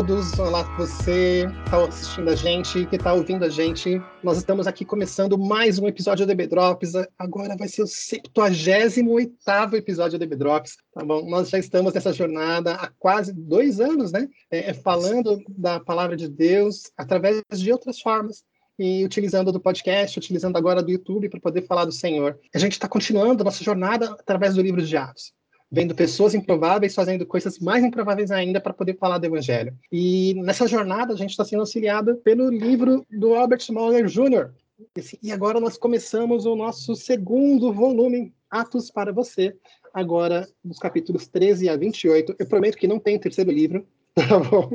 Todos, olá você que está assistindo a gente, que está ouvindo a gente. Nós estamos aqui começando mais um episódio do DB Drops. Agora vai ser o 78 episódio do DB Drops, tá bom? Nós já estamos nessa jornada há quase dois anos, né? É, é, falando da palavra de Deus através de outras formas e utilizando do podcast, utilizando agora do YouTube para poder falar do Senhor. A gente está continuando a nossa jornada através do livro de Atos vendo pessoas improváveis fazendo coisas mais improváveis ainda para poder falar do Evangelho. E nessa jornada a gente está sendo auxiliado pelo livro do Albert Moller Jr. E agora nós começamos o nosso segundo volume, Atos para Você, agora nos capítulos 13 a 28. Eu prometo que não tem terceiro livro, tá bom?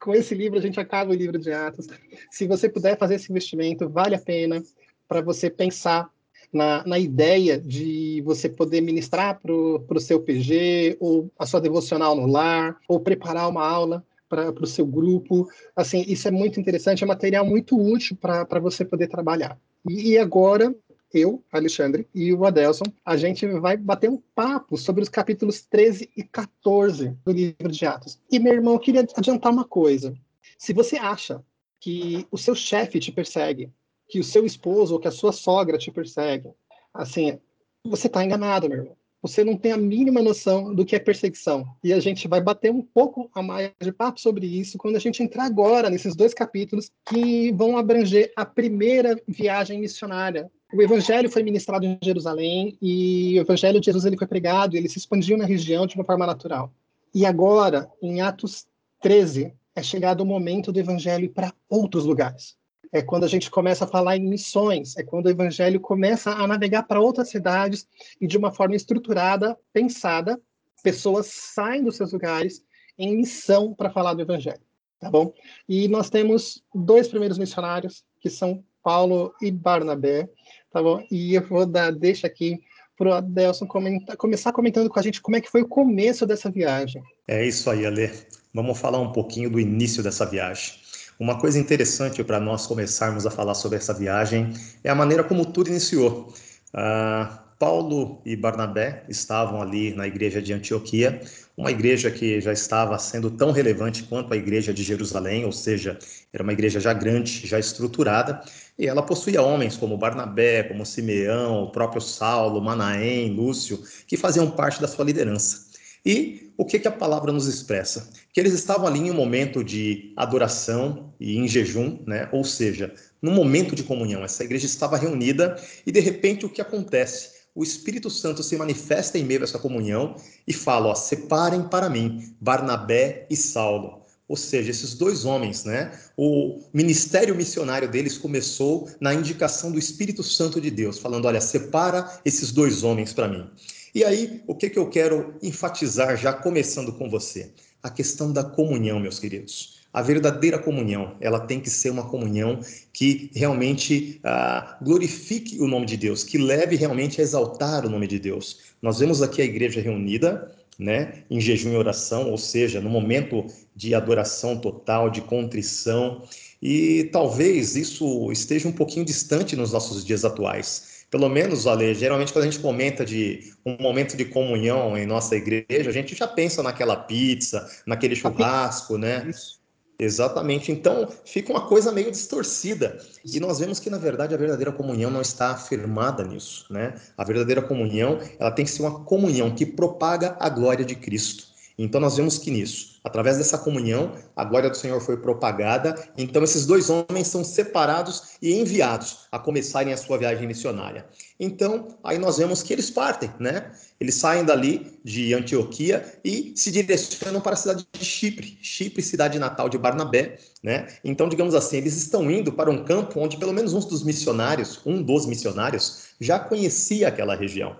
Com esse livro a gente acaba o livro de Atos. Se você puder fazer esse investimento, vale a pena para você pensar na, na ideia de você poder ministrar para o seu PG, ou a sua devocional no lar, ou preparar uma aula para o seu grupo. Assim, isso é muito interessante, é material muito útil para você poder trabalhar. E, e agora, eu, Alexandre, e o Adelson, a gente vai bater um papo sobre os capítulos 13 e 14 do livro de Atos. E, meu irmão, eu queria adiantar uma coisa. Se você acha que o seu chefe te persegue, que o seu esposo ou que a sua sogra te persegue. Assim, você está enganado, meu irmão. Você não tem a mínima noção do que é perseguição. E a gente vai bater um pouco a mais de papo sobre isso quando a gente entrar agora nesses dois capítulos que vão abranger a primeira viagem missionária. O evangelho foi ministrado em Jerusalém e o evangelho de Jesus ele foi pregado, ele se expandiu na região de uma forma natural. E agora, em Atos 13, é chegado o momento do evangelho para outros lugares é quando a gente começa a falar em missões, é quando o evangelho começa a navegar para outras cidades e de uma forma estruturada, pensada, pessoas saem dos seus lugares em missão para falar do evangelho, tá bom? E nós temos dois primeiros missionários, que são Paulo e Barnabé, tá bom? E eu vou dar deixa aqui para o Adelson comentar, começar comentando com a gente como é que foi o começo dessa viagem. É isso aí, Ale. Vamos falar um pouquinho do início dessa viagem. Uma coisa interessante para nós começarmos a falar sobre essa viagem é a maneira como tudo iniciou. Uh, Paulo e Barnabé estavam ali na igreja de Antioquia, uma igreja que já estava sendo tão relevante quanto a igreja de Jerusalém, ou seja, era uma igreja já grande, já estruturada, e ela possuía homens como Barnabé, como Simeão, o próprio Saulo, Manaém, Lúcio, que faziam parte da sua liderança. E o que, que a palavra nos expressa? Que eles estavam ali em um momento de adoração e em jejum, né? ou seja, num momento de comunhão. Essa igreja estava reunida e de repente o que acontece? O Espírito Santo se manifesta em meio a essa comunhão e fala: ó, separem para mim Barnabé e Saulo. Ou seja, esses dois homens, né? O ministério missionário deles começou na indicação do Espírito Santo de Deus, falando: olha, separa esses dois homens para mim. E aí, o que, que eu quero enfatizar, já começando com você? A questão da comunhão, meus queridos. A verdadeira comunhão, ela tem que ser uma comunhão que realmente ah, glorifique o nome de Deus, que leve realmente a exaltar o nome de Deus. Nós vemos aqui a igreja reunida, né, em jejum e oração, ou seja, no momento de adoração total, de contrição, e talvez isso esteja um pouquinho distante nos nossos dias atuais. Pelo menos, Ale, geralmente quando a gente comenta de um momento de comunhão em nossa igreja, a gente já pensa naquela pizza, naquele churrasco, né? Isso. Exatamente. Então, fica uma coisa meio distorcida. E nós vemos que, na verdade, a verdadeira comunhão não está afirmada nisso, né? A verdadeira comunhão, ela tem que ser uma comunhão que propaga a glória de Cristo. Então nós vemos que nisso, através dessa comunhão, a glória do Senhor foi propagada. Então esses dois homens são separados e enviados a começarem a sua viagem missionária. Então aí nós vemos que eles partem, né? Eles saem dali de Antioquia e se direcionam para a cidade de Chipre, Chipre, cidade natal de Barnabé, né? Então digamos assim, eles estão indo para um campo onde pelo menos um dos missionários, um dos missionários, já conhecia aquela região.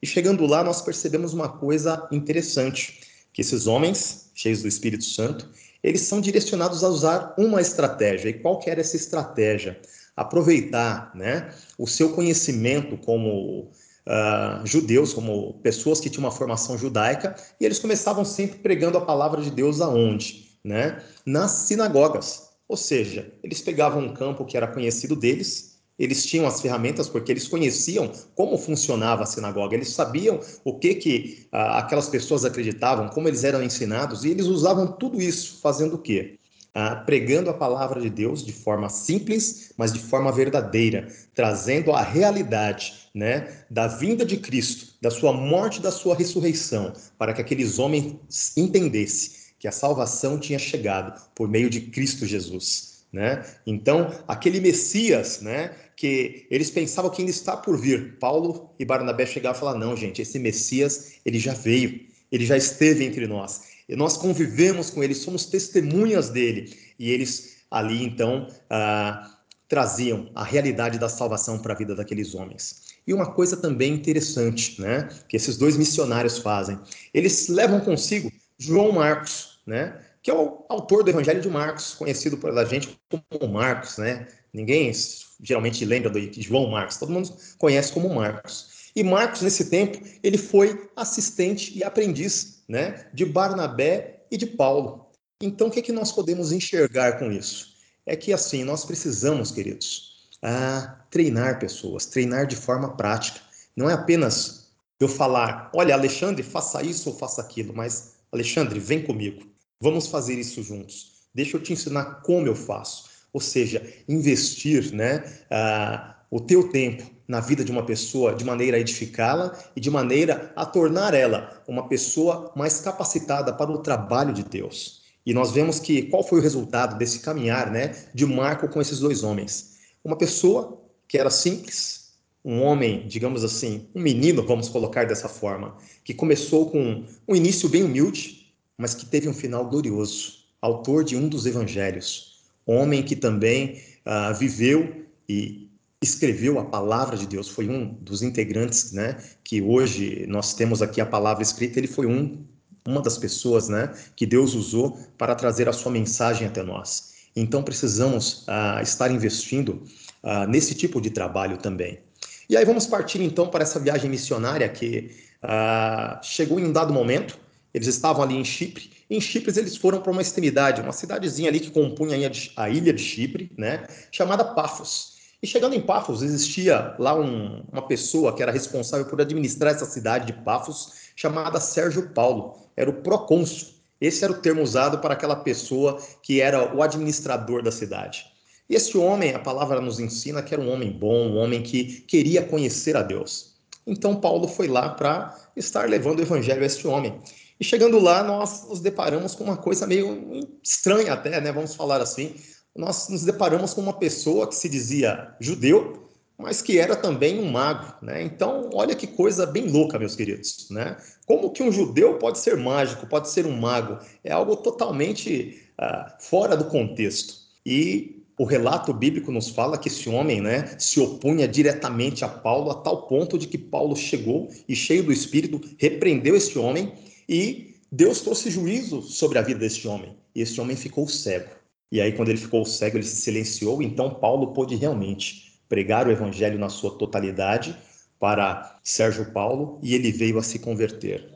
E chegando lá, nós percebemos uma coisa interessante que esses homens, cheios do Espírito Santo, eles são direcionados a usar uma estratégia. E qual que era essa estratégia? Aproveitar né, o seu conhecimento como uh, judeus, como pessoas que tinham uma formação judaica, e eles começavam sempre pregando a palavra de Deus aonde? Né? Nas sinagogas. Ou seja, eles pegavam um campo que era conhecido deles, eles tinham as ferramentas porque eles conheciam como funcionava a sinagoga, eles sabiam o que que ah, aquelas pessoas acreditavam, como eles eram ensinados, e eles usavam tudo isso fazendo o quê? Ah, pregando a palavra de Deus de forma simples, mas de forma verdadeira, trazendo a realidade né, da vinda de Cristo, da sua morte da sua ressurreição, para que aqueles homens entendessem que a salvação tinha chegado por meio de Cristo Jesus. Né? Então, aquele Messias, né, que eles pensavam que ainda está por vir. Paulo e Barnabé chegavam e falaram: não, gente, esse Messias, ele já veio, ele já esteve entre nós. E nós convivemos com ele, somos testemunhas dele. E eles ali, então, ah, traziam a realidade da salvação para a vida daqueles homens. E uma coisa também interessante, né, que esses dois missionários fazem, eles levam consigo João Marcos, né, que é o autor do Evangelho de Marcos, conhecido pela gente como Marcos, né? Ninguém geralmente lembra de João Marcos, todo mundo conhece como Marcos. E Marcos, nesse tempo, ele foi assistente e aprendiz né, de Barnabé e de Paulo. Então, o que, é que nós podemos enxergar com isso? É que, assim, nós precisamos, queridos, ah, treinar pessoas, treinar de forma prática. Não é apenas eu falar, olha, Alexandre, faça isso ou faça aquilo, mas, Alexandre, vem comigo. Vamos fazer isso juntos. Deixa eu te ensinar como eu faço. Ou seja, investir né, uh, o teu tempo na vida de uma pessoa de maneira a edificá-la e de maneira a tornar ela uma pessoa mais capacitada para o trabalho de Deus. E nós vemos que qual foi o resultado desse caminhar né, de Marco com esses dois homens? Uma pessoa que era simples, um homem, digamos assim, um menino, vamos colocar dessa forma, que começou com um início bem humilde, mas que teve um final glorioso. Autor de um dos evangelhos, homem que também uh, viveu e escreveu a palavra de Deus, foi um dos integrantes, né, que hoje nós temos aqui a palavra escrita, ele foi um, uma das pessoas, né, que Deus usou para trazer a sua mensagem até nós. Então precisamos uh, estar investindo uh, nesse tipo de trabalho também. E aí vamos partir então para essa viagem missionária que chegou em um dado momento, eles estavam ali em Chipre. Em Chipre eles foram para uma extremidade, uma cidadezinha ali que compunha a ilha de Chipre, né, chamada Pafos. E chegando em Pafos, existia lá um, uma pessoa que era responsável por administrar essa cidade de Pafos, chamada Sérgio Paulo. Era o procônsul. Esse era o termo usado para aquela pessoa que era o administrador da cidade. E esse homem, a palavra nos ensina que era um homem bom, um homem que queria conhecer a Deus. Então Paulo foi lá para estar levando o evangelho a este homem. E chegando lá, nós nos deparamos com uma coisa meio estranha até, né? Vamos falar assim. Nós nos deparamos com uma pessoa que se dizia judeu, mas que era também um mago, né? Então, olha que coisa bem louca, meus queridos, né? Como que um judeu pode ser mágico, pode ser um mago? É algo totalmente uh, fora do contexto. E o relato bíblico nos fala que esse homem né, se opunha diretamente a Paulo, a tal ponto de que Paulo chegou e, cheio do espírito, repreendeu esse homem e Deus trouxe juízo sobre a vida deste homem. E este homem ficou cego. E aí, quando ele ficou cego, ele se silenciou. Então, Paulo pôde realmente pregar o evangelho na sua totalidade para Sérgio Paulo e ele veio a se converter.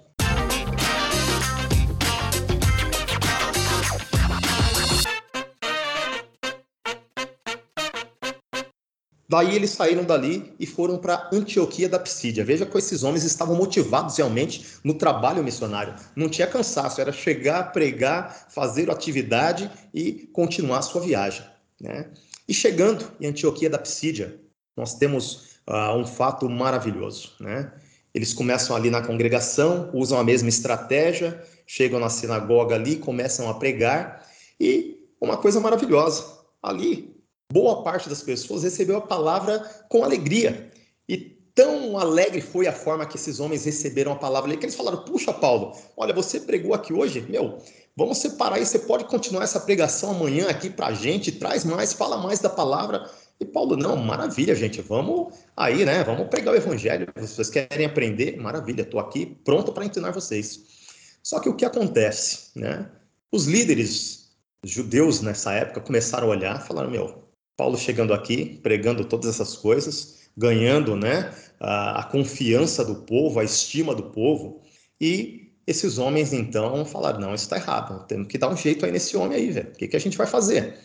Daí eles saíram dali e foram para Antioquia da Psídia. Veja que esses homens estavam motivados realmente no trabalho missionário. Não tinha cansaço, era chegar, pregar, fazer atividade e continuar a sua viagem. Né? E chegando em Antioquia da Psídia, nós temos uh, um fato maravilhoso. Né? Eles começam ali na congregação, usam a mesma estratégia, chegam na sinagoga ali, começam a pregar e uma coisa maravilhosa. Ali boa parte das pessoas recebeu a palavra com alegria. E tão alegre foi a forma que esses homens receberam a palavra ali, que eles falaram: Puxa, Paulo, olha, você pregou aqui hoje, meu, vamos separar aí, você pode continuar essa pregação amanhã aqui para a gente, traz mais, fala mais da palavra. E Paulo, não, maravilha, gente, vamos aí, né? Vamos pregar o evangelho. Vocês querem aprender? Maravilha, estou aqui pronto para ensinar vocês. Só que o que acontece, né? Os líderes judeus nessa época começaram a olhar, falaram: Meu, Paulo chegando aqui, pregando todas essas coisas, ganhando né, a, a confiança do povo, a estima do povo. E esses homens, então, falaram: não, isso está errado, temos que dar um jeito aí nesse homem aí, velho. O que, que a gente vai fazer?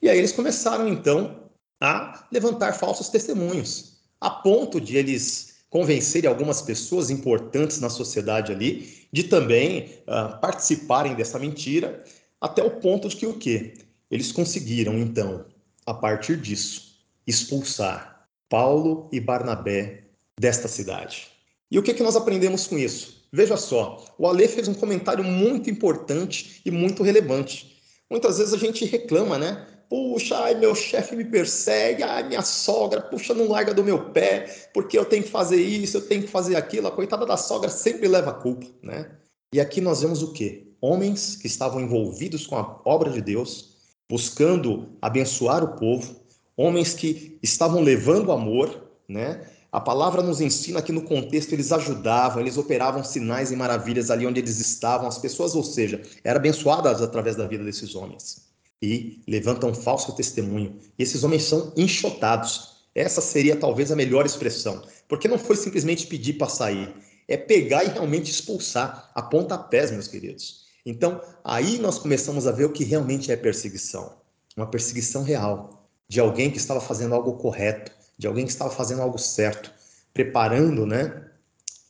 E aí eles começaram, então, a levantar falsos testemunhos, a ponto de eles convencerem algumas pessoas importantes na sociedade ali de também uh, participarem dessa mentira, até o ponto de que o quê? Eles conseguiram, então, a partir disso, expulsar Paulo e Barnabé desta cidade. E o que, que nós aprendemos com isso? Veja só, o Ale fez um comentário muito importante e muito relevante. Muitas vezes a gente reclama, né? Puxa, ai, meu chefe me persegue, ai, minha sogra, puxa, não larga do meu pé, porque eu tenho que fazer isso, eu tenho que fazer aquilo. A coitada da sogra sempre leva a culpa, né? E aqui nós vemos o quê? Homens que estavam envolvidos com a obra de Deus, buscando abençoar o povo, homens que estavam levando amor, né? A palavra nos ensina que no contexto eles ajudavam, eles operavam sinais e maravilhas ali onde eles estavam, as pessoas, ou seja, eram abençoadas através da vida desses homens. E levantam falso testemunho. E esses homens são enxotados. Essa seria talvez a melhor expressão, porque não foi simplesmente pedir para sair, é pegar e realmente expulsar, a pontapés, meus queridos. Então, aí nós começamos a ver o que realmente é perseguição. Uma perseguição real, de alguém que estava fazendo algo correto, de alguém que estava fazendo algo certo, preparando né,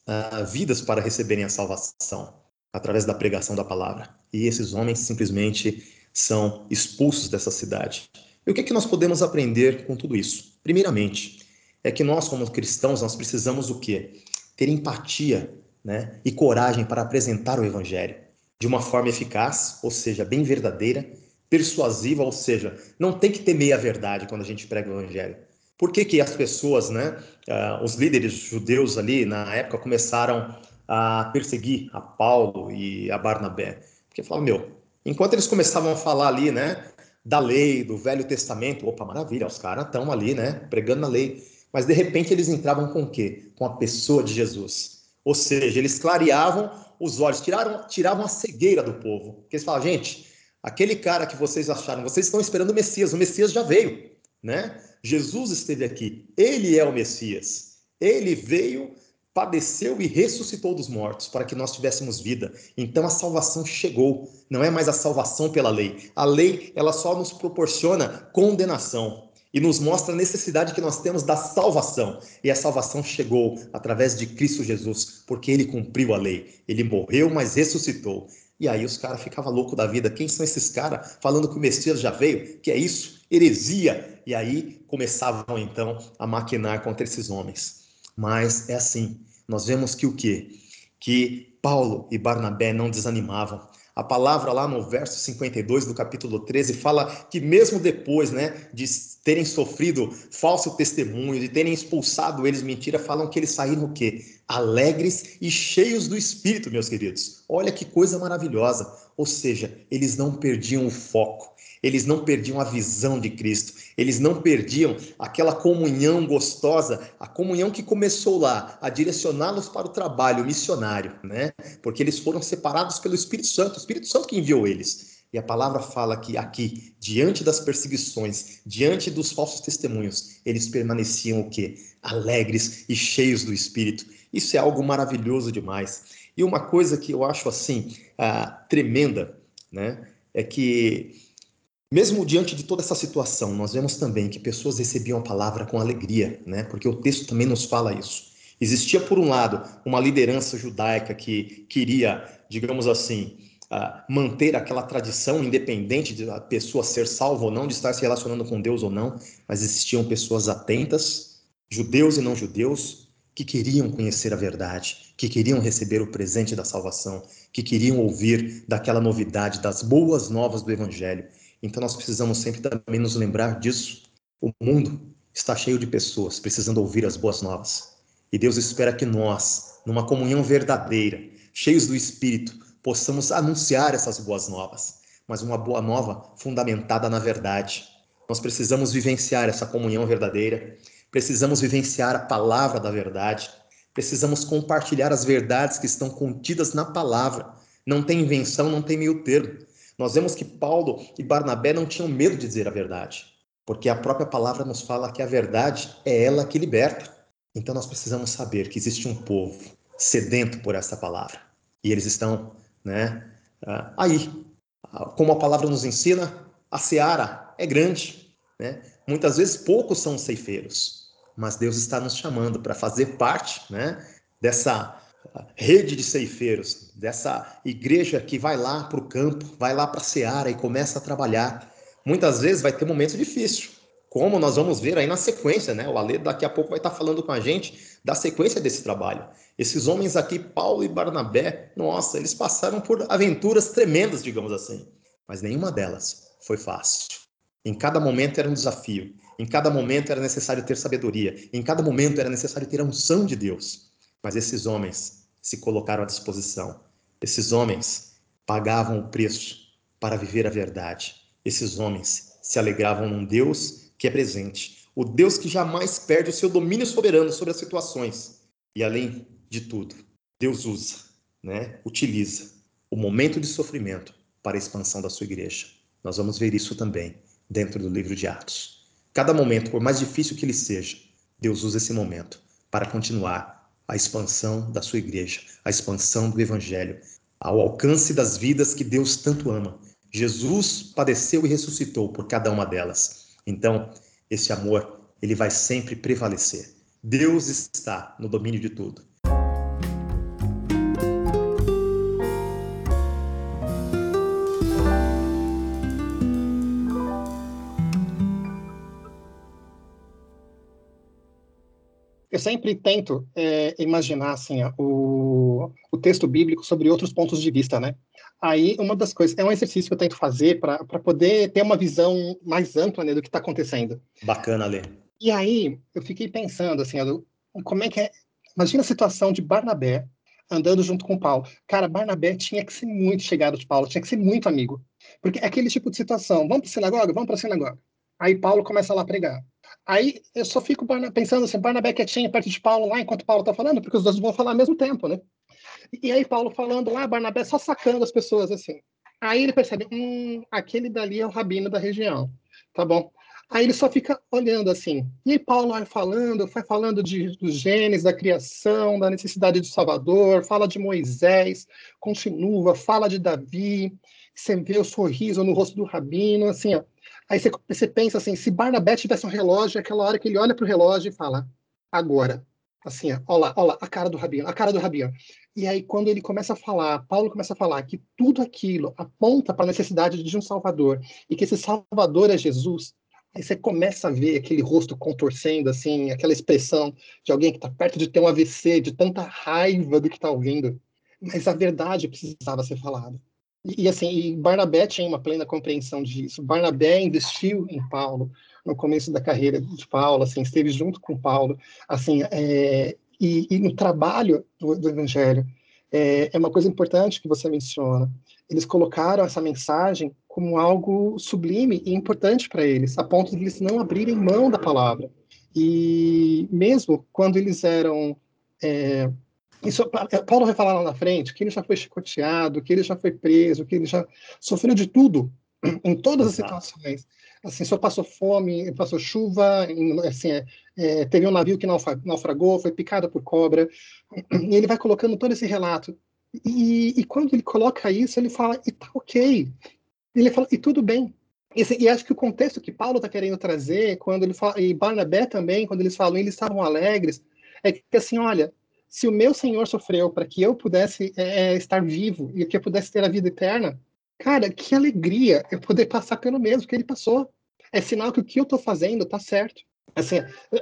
uh, vidas para receberem a salvação através da pregação da palavra. E esses homens simplesmente são expulsos dessa cidade. E o que, é que nós podemos aprender com tudo isso? Primeiramente, é que nós, como cristãos, nós precisamos o quê? Ter empatia né, e coragem para apresentar o Evangelho de uma forma eficaz, ou seja, bem verdadeira, persuasiva, ou seja, não tem que temer a verdade quando a gente prega o Evangelho. Por que, que as pessoas, né, uh, os líderes judeus ali na época começaram a perseguir a Paulo e a Barnabé? Porque falavam, meu, enquanto eles começavam a falar ali, né, da lei, do Velho Testamento, opa, maravilha, os caras estão ali, né, pregando na lei. Mas de repente eles entravam com o quê? Com a pessoa de Jesus. Ou seja, eles clareavam os olhos, tiraram, tiravam a cegueira do povo. Porque eles falavam, gente, aquele cara que vocês acharam, vocês estão esperando o Messias, o Messias já veio, né? Jesus esteve aqui, ele é o Messias. Ele veio, padeceu e ressuscitou dos mortos para que nós tivéssemos vida. Então a salvação chegou. Não é mais a salvação pela lei. A lei, ela só nos proporciona condenação e nos mostra a necessidade que nós temos da salvação. E a salvação chegou através de Cristo Jesus, porque ele cumpriu a lei. Ele morreu, mas ressuscitou. E aí os caras ficavam loucos da vida. Quem são esses caras falando que o Messias já veio? Que é isso? Heresia. E aí começavam então a maquinar contra esses homens. Mas é assim. Nós vemos que o quê? Que Paulo e Barnabé não desanimavam. A palavra lá no verso 52 do capítulo 13 fala que mesmo depois, né, de terem sofrido falso testemunho, de terem expulsado eles mentira, falam que eles saíram o quê? Alegres e cheios do espírito, meus queridos. Olha que coisa maravilhosa. Ou seja, eles não perdiam o foco eles não perdiam a visão de Cristo, eles não perdiam aquela comunhão gostosa, a comunhão que começou lá a direcioná-los para o trabalho missionário, né? Porque eles foram separados pelo Espírito Santo, o Espírito Santo que enviou eles. E a palavra fala que aqui, diante das perseguições, diante dos falsos testemunhos, eles permaneciam o quê? Alegres e cheios do Espírito. Isso é algo maravilhoso demais. E uma coisa que eu acho assim ah, tremenda, né, é que mesmo diante de toda essa situação, nós vemos também que pessoas recebiam a palavra com alegria, né? Porque o texto também nos fala isso. Existia, por um lado, uma liderança judaica que queria, digamos assim, manter aquela tradição, independente de a pessoa ser salva ou não, de estar se relacionando com Deus ou não, mas existiam pessoas atentas, judeus e não judeus, que queriam conhecer a verdade, que queriam receber o presente da salvação, que queriam ouvir daquela novidade, das boas novas do Evangelho. Então nós precisamos sempre também nos lembrar disso. O mundo está cheio de pessoas precisando ouvir as boas novas. E Deus espera que nós, numa comunhão verdadeira, cheios do Espírito, possamos anunciar essas boas novas, mas uma boa nova fundamentada na verdade. Nós precisamos vivenciar essa comunhão verdadeira, precisamos vivenciar a palavra da verdade, precisamos compartilhar as verdades que estão contidas na palavra. Não tem invenção, não tem meio termo. Nós vemos que Paulo e Barnabé não tinham medo de dizer a verdade, porque a própria palavra nos fala que a verdade é ela que liberta. Então nós precisamos saber que existe um povo sedento por essa palavra e eles estão, né, ah, aí. Como a palavra nos ensina, a seara é grande, né? Muitas vezes poucos são ceifeiros, mas Deus está nos chamando para fazer parte né, dessa rede de ceifeiros, dessa igreja que vai lá para o campo, vai lá para a seara e começa a trabalhar. Muitas vezes vai ter momentos difíceis, como nós vamos ver aí na sequência, né? O Ale daqui a pouco vai estar falando com a gente da sequência desse trabalho. Esses homens aqui, Paulo e Barnabé, nossa, eles passaram por aventuras tremendas, digamos assim, mas nenhuma delas foi fácil. Em cada momento era um desafio, em cada momento era necessário ter sabedoria, em cada momento era necessário ter a unção de Deus. Mas esses homens se colocaram à disposição. Esses homens pagavam o preço para viver a verdade. Esses homens se alegravam num Deus que é presente, o Deus que jamais perde o seu domínio soberano sobre as situações. E além de tudo, Deus usa, né, utiliza o momento de sofrimento para a expansão da sua igreja. Nós vamos ver isso também dentro do livro de Atos. Cada momento, por mais difícil que ele seja, Deus usa esse momento para continuar a expansão da sua igreja, a expansão do evangelho, ao alcance das vidas que Deus tanto ama. Jesus padeceu e ressuscitou por cada uma delas. Então, esse amor, ele vai sempre prevalecer. Deus está no domínio de tudo. Eu sempre tento é, imaginar assim, o, o texto bíblico sobre outros pontos de vista, né? Aí, uma das coisas, é um exercício que eu tento fazer para poder ter uma visão mais ampla né, do que está acontecendo. Bacana, Lê. E aí, eu fiquei pensando, assim, como é que é. Imagina a situação de Barnabé andando junto com Paulo. Cara, Barnabé tinha que ser muito chegado de Paulo, tinha que ser muito amigo. Porque é aquele tipo de situação. Vamos para a sinagoga? Vamos para a sinagoga. Aí Paulo começa lá a pregar. Aí eu só fico pensando assim, Barnabé quietinho perto de Paulo lá enquanto Paulo está falando, porque os dois vão falar ao mesmo tempo, né? E aí Paulo falando lá, Barnabé só sacando as pessoas assim. Aí ele percebe, hum, aquele dali é o rabino da região, tá bom? Aí ele só fica olhando assim. E aí Paulo vai falando, vai falando de, dos genes, da criação, da necessidade de Salvador, fala de Moisés, continua, fala de Davi, você vê o sorriso no rosto do rabino, assim, ó. Aí você, você pensa assim, se Barnabé tivesse um relógio, é aquela hora que ele olha para o relógio e fala, agora. Assim, ó, lá, olha lá, a cara do rabino, a cara do rabino. E aí, quando ele começa a falar, Paulo começa a falar que tudo aquilo aponta para a necessidade de um Salvador e que esse Salvador é Jesus, aí você começa a ver aquele rosto contorcendo, assim, aquela expressão de alguém que está perto de ter um AVC, de tanta raiva do que está ouvindo. Mas a verdade precisava ser falada. E assim, e Barnabé tinha uma plena compreensão disso. Barnabé investiu em Paulo no começo da carreira de Paulo, assim, esteve junto com Paulo, assim, é, e, e no trabalho do, do Evangelho. É, é, uma coisa importante que você menciona. Eles colocaram essa mensagem como algo sublime e importante para eles, a ponto de eles não abrirem mão da palavra. E mesmo quando eles eram. É, isso, Paulo vai falar lá na frente que ele já foi chicoteado, que ele já foi preso, que ele já sofreu de tudo em todas as situações assim, só passou fome, passou chuva, assim, é, é, teve um navio que naufragou, foi picado por cobra, e ele vai colocando todo esse relato. E, e quando ele coloca isso, ele fala, e tá ok. Ele fala, e tudo bem. E, assim, e acho que o contexto que Paulo está querendo trazer, quando ele fala, e Barnabé também, quando eles falam, eles estavam alegres, é que assim, olha, se o meu Senhor sofreu para que eu pudesse é, é, estar vivo e que eu pudesse ter a vida eterna, Cara, que alegria eu poder passar pelo mesmo que ele passou. É sinal que o que eu estou fazendo está certo. Assim,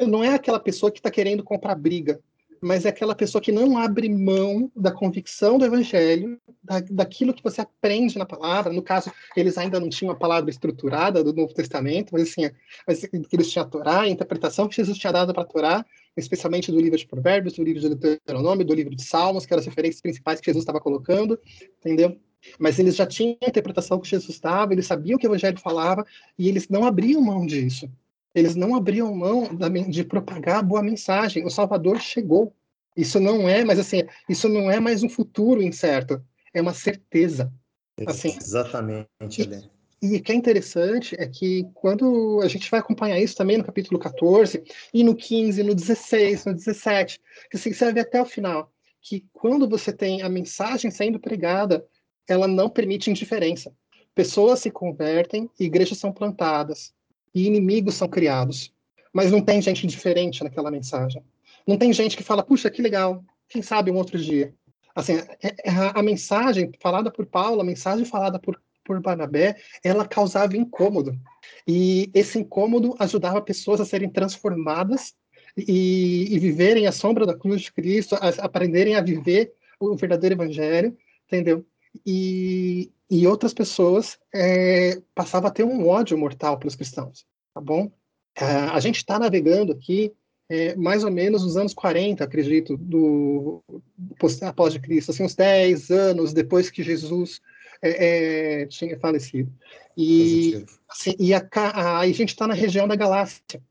não é aquela pessoa que está querendo comprar briga, mas é aquela pessoa que não abre mão da convicção do evangelho, da, daquilo que você aprende na palavra. No caso, eles ainda não tinham a palavra estruturada do Novo Testamento, mas assim, mas eles tinham a Torá, a interpretação que Jesus tinha dado para a Torá, especialmente do livro de Provérbios, do livro de Deuteronômio, do livro de Salmos, que eram as referências principais que Jesus estava colocando, entendeu? Mas eles já tinham a interpretação que Jesus estava, eles sabiam o que o Evangelho falava, e eles não abriam mão disso. Eles não abriam mão de propagar a boa mensagem. O Salvador chegou. Isso não é, mas assim, isso não é mais um futuro incerto, é uma certeza. Assim, Exatamente. E, e o que é interessante é que quando a gente vai acompanhar isso também no capítulo 14, e no 15, no 16, no 17, que assim, você vai ver até o final, que quando você tem a mensagem sendo pregada, ela não permite indiferença. Pessoas se convertem, igrejas são plantadas. e inimigos são criados. Mas não tem gente diferente naquela mensagem. Não tem gente que fala, puxa, que legal, quem sabe um outro dia. Assim, é, é, a, a mensagem falada por Paulo, a mensagem falada por, por Barnabé, ela causava incômodo. E esse incômodo ajudava pessoas a serem transformadas e, e viverem a sombra da cruz de Cristo, a, aprenderem a viver o verdadeiro evangelho, entendeu? E, e outras pessoas é, passavam a ter um ódio mortal pelos cristãos, tá bom? É, a gente está navegando aqui é, mais ou menos nos anos 40, acredito, do, após de Cristo, assim, uns 10 anos depois que Jesus é, é, tinha falecido. E, assim, e a, a, a gente está na região da Galácia.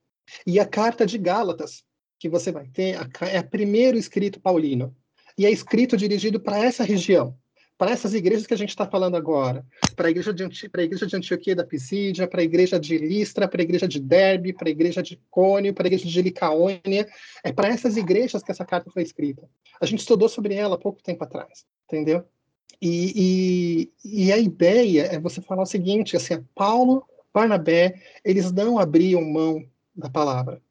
E a carta de Gálatas, que você vai ter, a, é o primeiro escrito paulino. E é escrito dirigido para essa região para essas igrejas que a gente está falando agora, para a igreja de, Anti, a igreja de Antioquia da Pisídia, para a igreja de Listra, para a igreja de Derbe, para a igreja de Cônio, para a igreja de Licaônia, é para essas igrejas que essa carta foi escrita. A gente estudou sobre ela há pouco tempo atrás, entendeu? E, e, e a ideia é você falar o seguinte, assim, Paulo, Barnabé, eles não abriam mão da palavra.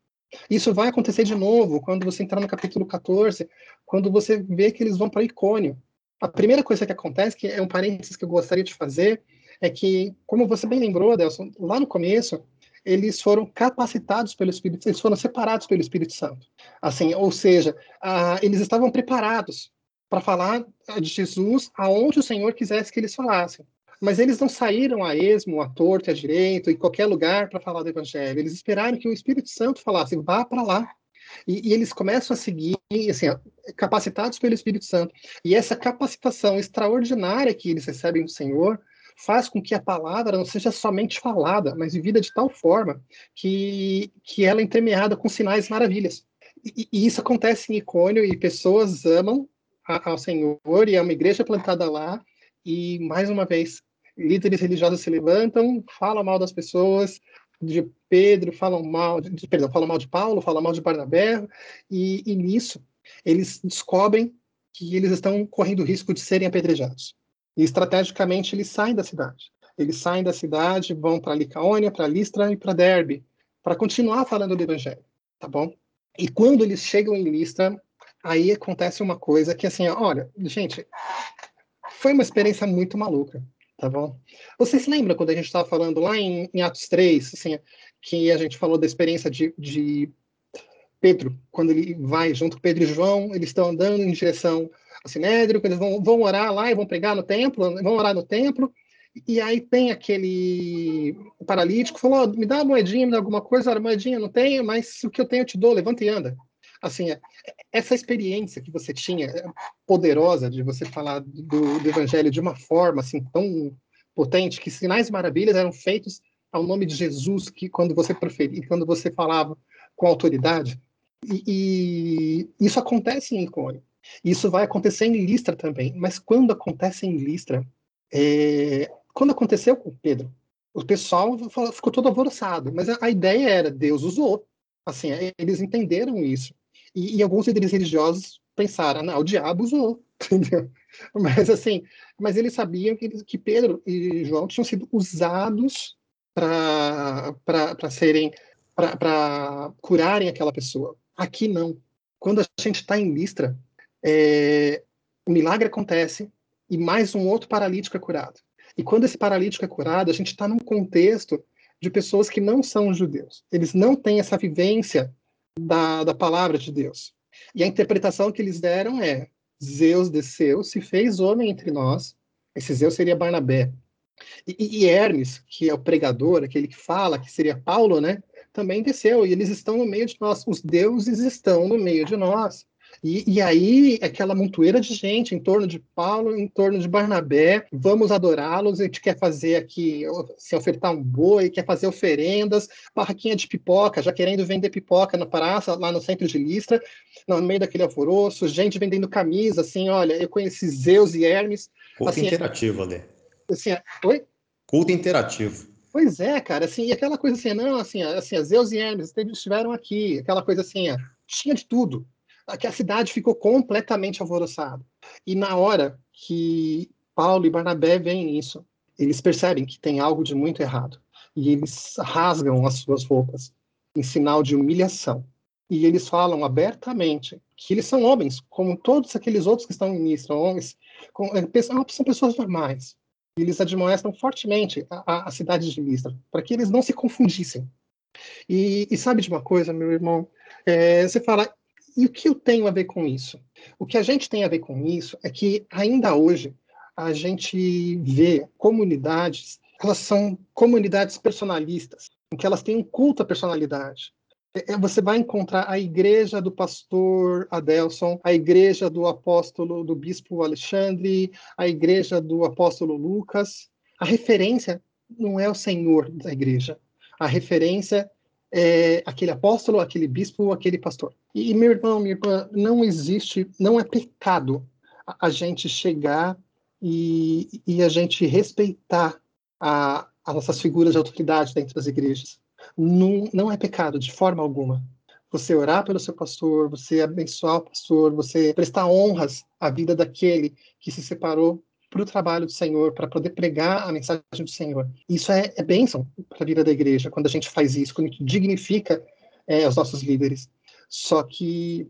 Isso vai acontecer de novo quando você entrar no capítulo 14, quando você vê que eles vão para Icônio. A primeira coisa que acontece, que é um parênteses que eu gostaria de fazer, é que, como você bem lembrou, Adelson, lá no começo, eles foram capacitados pelo Espírito, eles foram separados pelo Espírito Santo. Assim, ou seja, eles estavam preparados para falar de Jesus aonde o Senhor quisesse que eles falassem. Mas eles não saíram a esmo, a torto a direito, em qualquer lugar para falar do Evangelho. Eles esperaram que o Espírito Santo falasse, vá para lá. E, e, eles começam a seguir, assim, capacitados pelo Espírito Santo. E essa capacitação extraordinária que eles recebem do Senhor faz com que a palavra não seja somente falada, mas vivida de tal forma que, que ela é entremeada com sinais e maravilhas. E, e isso acontece em Icônio e pessoas amam a, ao Senhor e é uma igreja plantada lá. E, mais uma vez, líderes religiosos se levantam, falam mal das pessoas, de Pedro, falam mal, de, perdão, falam mal de Paulo, falam mal de Barnabé, e, e nisso eles descobrem que eles estão correndo risco de serem apedrejados. E estrategicamente eles saem da cidade. Eles saem da cidade, vão para Licaônia, para Listra e para Derbe, para continuar falando do evangelho, tá bom? E quando eles chegam em Listra, aí acontece uma coisa que assim, olha, gente, foi uma experiência muito maluca. Tá bom? Vocês lembram quando a gente estava falando lá em, em, Atos 3, assim, que a gente falou da experiência de, de Pedro, quando ele vai junto com Pedro e João, eles estão andando em direção ao Sinédrio, eles vão, vão orar lá e vão pregar no templo, vão orar no templo, e aí tem aquele paralítico, falou, oh, me dá uma moedinha, me dá alguma coisa, a moedinha não tenho, mas o que eu tenho eu te dou, levanta e anda. Assim, é, essa experiência que você tinha, é, poderosa, de você falar do, do evangelho de uma forma assim tão potente, que sinais e maravilhas eram feitos ao nome de Jesus, que quando você preferia, quando você falava com autoridade, e, e isso acontece em Icônio. Isso vai acontecer em Listra também, mas quando acontece em Listra, é, quando aconteceu com Pedro, o pessoal ficou todo alvoroçado, mas a, a ideia era Deus usou, assim, eles entenderam isso. E, e alguns líderes religiosos pensaram, não, o diabo usou, entendeu? Mas assim, mas eles sabiam que, que Pedro e João tinham sido usados para serem, para curarem aquela pessoa. Aqui não. Quando a gente está em Listra, é, o milagre acontece e mais um outro paralítico é curado. E quando esse paralítico é curado, a gente está num contexto de pessoas que não são judeus. Eles não têm essa vivência da, da palavra de Deus. E a interpretação que eles deram é: Zeus desceu, se fez homem entre nós. Esse Zeus seria Barnabé. E, e Hermes, que é o pregador, aquele que fala, que seria Paulo, né? Também desceu. E eles estão no meio de nós. Os deuses estão no meio de nós. E, e, aí, aquela montoeira de gente em torno de Paulo, em torno de Barnabé, vamos adorá-los, a gente quer fazer aqui, se ofertar um boi, quer fazer oferendas, barraquinha de pipoca, já querendo vender pipoca na praça, lá no centro de Listra, no meio daquele alvoroço, gente vendendo camisa, assim, olha, eu conheci Zeus e Hermes. Culto assim, interativo, Ale. Assim, oi? Culto interativo. Pois é, cara, assim, e aquela coisa assim, não, assim, assim, Zeus e Hermes estiveram aqui, aquela coisa assim, tinha de tudo que a cidade ficou completamente alvoroçada. E na hora que Paulo e Barnabé veem isso, eles percebem que tem algo de muito errado. e eles rasgam as suas roupas em sinal de humilhação. E eles falam abertamente que eles são homens, como todos aqueles outros que estão em Mistra, homens, com, é, são pessoas normais. E eles admoestam fortemente a, a cidade de Mistra, para que eles não se confundissem. E, e sabe de uma coisa, meu irmão? É, você fala, e o que eu tenho a ver com isso? O que a gente tem a ver com isso é que ainda hoje a gente vê comunidades, elas são comunidades personalistas, em que elas têm um culto à personalidade. É, é, você vai encontrar a igreja do pastor Adelson, a igreja do apóstolo, do bispo Alexandre, a igreja do apóstolo Lucas. A referência não é o Senhor da igreja. A referência é aquele apóstolo, aquele bispo, aquele pastor. E, meu irmão, minha irmã, não existe, não é pecado a, a gente chegar e, e, a gente respeitar a, as nossas figuras de autoridade dentro das igrejas. Não, não é pecado, de forma alguma. Você orar pelo seu pastor, você abençoar o pastor, você prestar honras à vida daquele que se separou para o trabalho do Senhor, para poder pregar a mensagem do Senhor. Isso é, é bênção para a vida da igreja, quando a gente faz isso, quando a gente dignifica é, os nossos líderes. Só que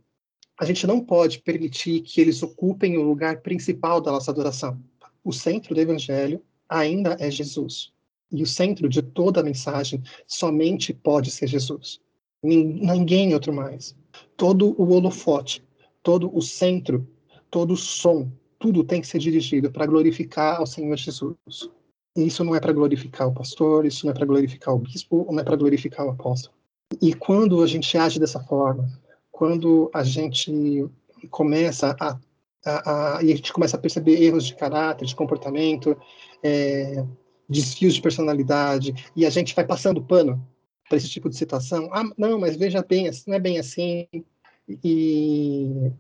a gente não pode permitir que eles ocupem o lugar principal da nossa adoração. O centro do evangelho ainda é Jesus. E o centro de toda a mensagem somente pode ser Jesus. Ninguém outro mais. Todo o holofote, todo o centro, todo o som, tudo tem que ser dirigido para glorificar ao Senhor Jesus. E isso não é para glorificar o pastor, isso não é para glorificar o bispo, não é para glorificar o apóstolo. E quando a gente age dessa forma, quando a gente começa a, a, a e a gente começa a perceber erros de caráter, de comportamento, é, desfios de personalidade, e a gente vai passando pano para esse tipo de situação. Ah, não, mas veja bem, não é bem assim. E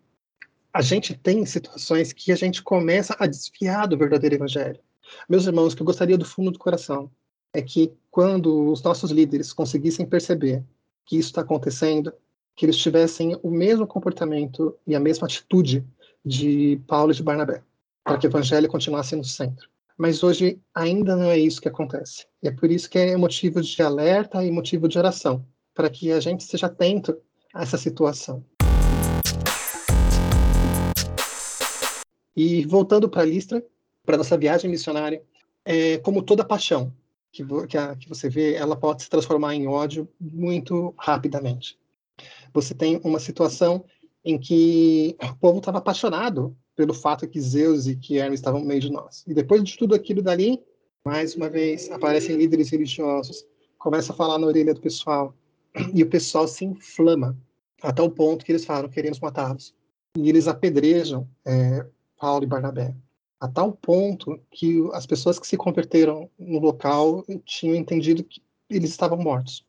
a gente tem situações que a gente começa a desviar do verdadeiro evangelho. Meus irmãos, o que eu gostaria do fundo do coração é que quando os nossos líderes conseguissem perceber que isso está acontecendo, que eles tivessem o mesmo comportamento e a mesma atitude de Paulo e de Barnabé, para que o evangelho continuasse no centro. Mas hoje ainda não é isso que acontece. E é por isso que é motivo de alerta e motivo de oração, para que a gente esteja atento a essa situação. E voltando para Listra, para nossa viagem missionária, é, como toda paixão que, que, a, que você vê, ela pode se transformar em ódio muito rapidamente. Você tem uma situação em que o povo estava apaixonado pelo fato que Zeus e que Hermes estavam no meio de nós. E depois de tudo aquilo dali, mais uma vez, aparecem líderes religiosos, começa a falar na orelha do pessoal, e o pessoal se inflama, a tal ponto que eles falam, queremos matá-los. E eles apedrejam é, Paulo e Barnabé, a tal ponto que as pessoas que se converteram no local tinham entendido que eles estavam mortos.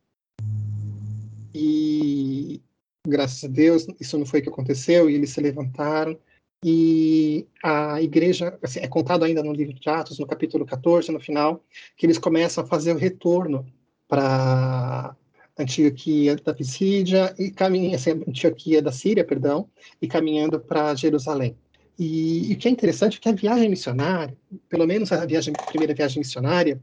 E graças a Deus isso não foi o que aconteceu, e eles se levantaram e a igreja, assim, é contado ainda no livro de Atos, no capítulo 14, no final, que eles começam a fazer o retorno para Antioquia da Pisídia e caminha, assim, Antioquia da Síria, perdão, e caminhando para Jerusalém. E, o que é interessante é que a viagem missionária, pelo menos a viagem, a primeira viagem missionária,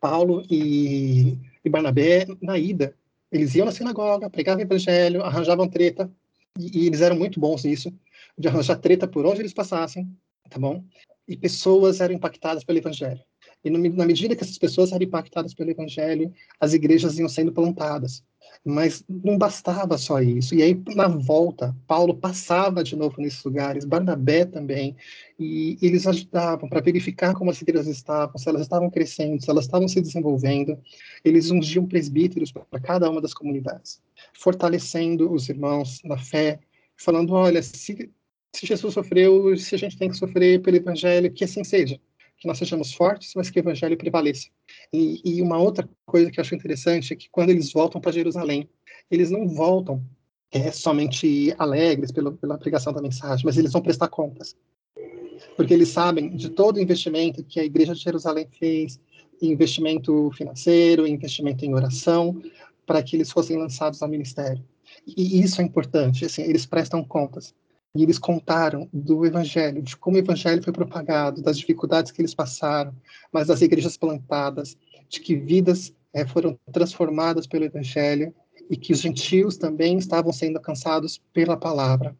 Paulo e, e Barnabé, na ida, eles iam na sinagoga, pregavam o evangelho, arranjavam treta, e, e eles eram muito bons nisso, de arranjar treta por onde eles passassem, tá bom? E pessoas eram impactadas pelo evangelho. E no, na medida que essas pessoas eram impactadas pelo evangelho, as igrejas iam sendo plantadas. Mas não bastava só isso. E aí, na volta, Paulo passava de novo nesses lugares, Barnabé também, e eles ajudavam para verificar como as igrejas estavam, se elas estavam crescendo, se elas estavam se desenvolvendo. Eles ungiam presbíteros para cada uma das comunidades, fortalecendo os irmãos na fé, falando: olha, se se Jesus sofreu, se a gente tem que sofrer pelo evangelho, que assim seja. Que nós sejamos fortes, mas que o evangelho prevaleça. E, e uma outra coisa que eu acho interessante é que quando eles voltam para Jerusalém, eles não voltam é, somente alegres pela, pela pregação da mensagem, mas eles vão prestar contas. Porque eles sabem de todo o investimento que a igreja de Jerusalém fez, investimento financeiro, investimento em oração, para que eles fossem lançados ao ministério. E isso é importante, assim, eles prestam contas. E eles contaram do evangelho, de como o evangelho foi propagado, das dificuldades que eles passaram, mas das igrejas plantadas, de que vidas é, foram transformadas pelo evangelho e que os gentios também estavam sendo alcançados pela palavra.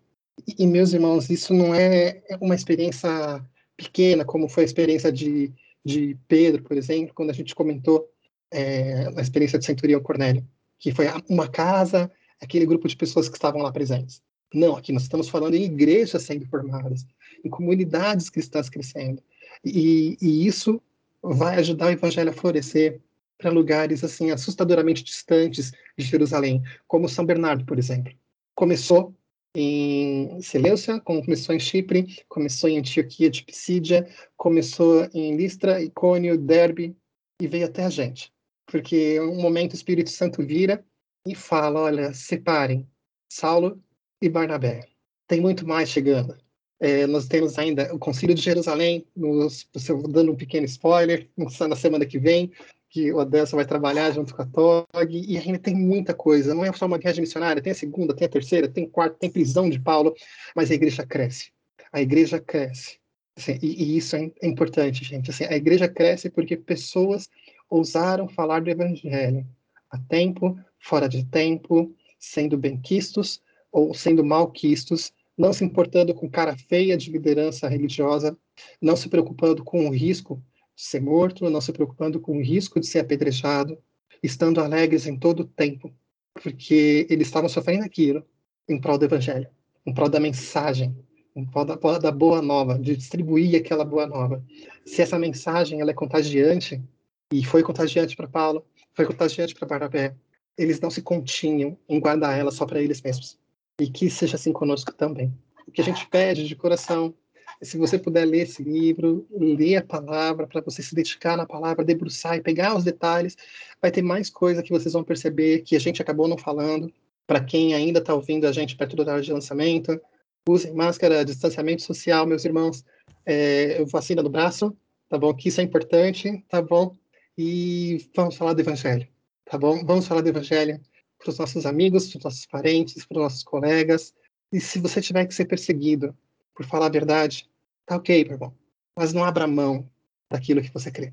E, e meus irmãos, isso não é uma experiência pequena, como foi a experiência de, de Pedro, por exemplo, quando a gente comentou é, a experiência de Centurião Cornélio, que foi uma casa, aquele grupo de pessoas que estavam lá presentes. Não, aqui nós estamos falando em igrejas sendo formadas, em comunidades cristãs crescendo. E, e isso vai ajudar o evangelho a florescer para lugares assim assustadoramente distantes de Jerusalém, como São Bernardo, por exemplo. Começou em Seleucia, começou em Chipre, começou em Antioquia de Pisídia, começou em Listra, Icônio, Derbe e veio até a gente. Porque um momento o Espírito Santo vira e fala, olha, separem Saulo e Barnabé. Tem muito mais chegando. É, nós temos ainda o Concílio de Jerusalém, nos, dando um pequeno spoiler, na semana que vem, que o Adelson vai trabalhar junto com a TOG, e ainda tem muita coisa. Não é só uma viagem missionária, tem a segunda, tem a terceira, tem a quarta, tem prisão de Paulo, mas a igreja cresce. A igreja cresce. Assim, e, e, isso é, é importante, gente. Assim, a igreja cresce porque pessoas ousaram falar do evangelho a tempo, fora de tempo, sendo benquistos ou sendo malquistos, não se importando com cara feia de liderança religiosa, não se preocupando com o risco de ser morto, não se preocupando com o risco de ser apedrejado, estando alegres em todo o tempo, porque eles estavam sofrendo aquilo em prol do evangelho, em prol da mensagem, em prol da, da boa nova, de distribuir aquela boa nova. Se essa mensagem ela é contagiante, e foi contagiante para Paulo, foi contagiante para Barnabé, eles não se continham em guardar ela só para eles mesmos e que seja assim conosco também. O que a gente pede de coração é se você puder ler esse livro, ler a palavra, para você se dedicar na palavra, debruçar e pegar os detalhes, vai ter mais coisa que vocês vão perceber que a gente acabou não falando. Para quem ainda está ouvindo a gente perto do horário de lançamento, usem máscara, distanciamento social, meus irmãos, é, vacina no braço, tá bom? Que isso é importante, tá bom? E vamos falar do Evangelho, tá bom? Vamos falar do Evangelho para os nossos amigos, para os nossos parentes, para os nossos colegas. E se você tiver que ser perseguido por falar a verdade, tá ok, meu irmão. Mas não abra mão daquilo que você crê.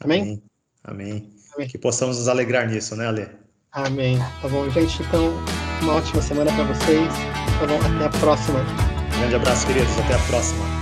Amém? Amém. Amém. Amém. Que possamos nos alegrar nisso, né, Ale? Amém. Tá bom, gente? Então, uma ótima semana para vocês. Tá bom? Até a próxima. grande abraço, queridos. Até a próxima.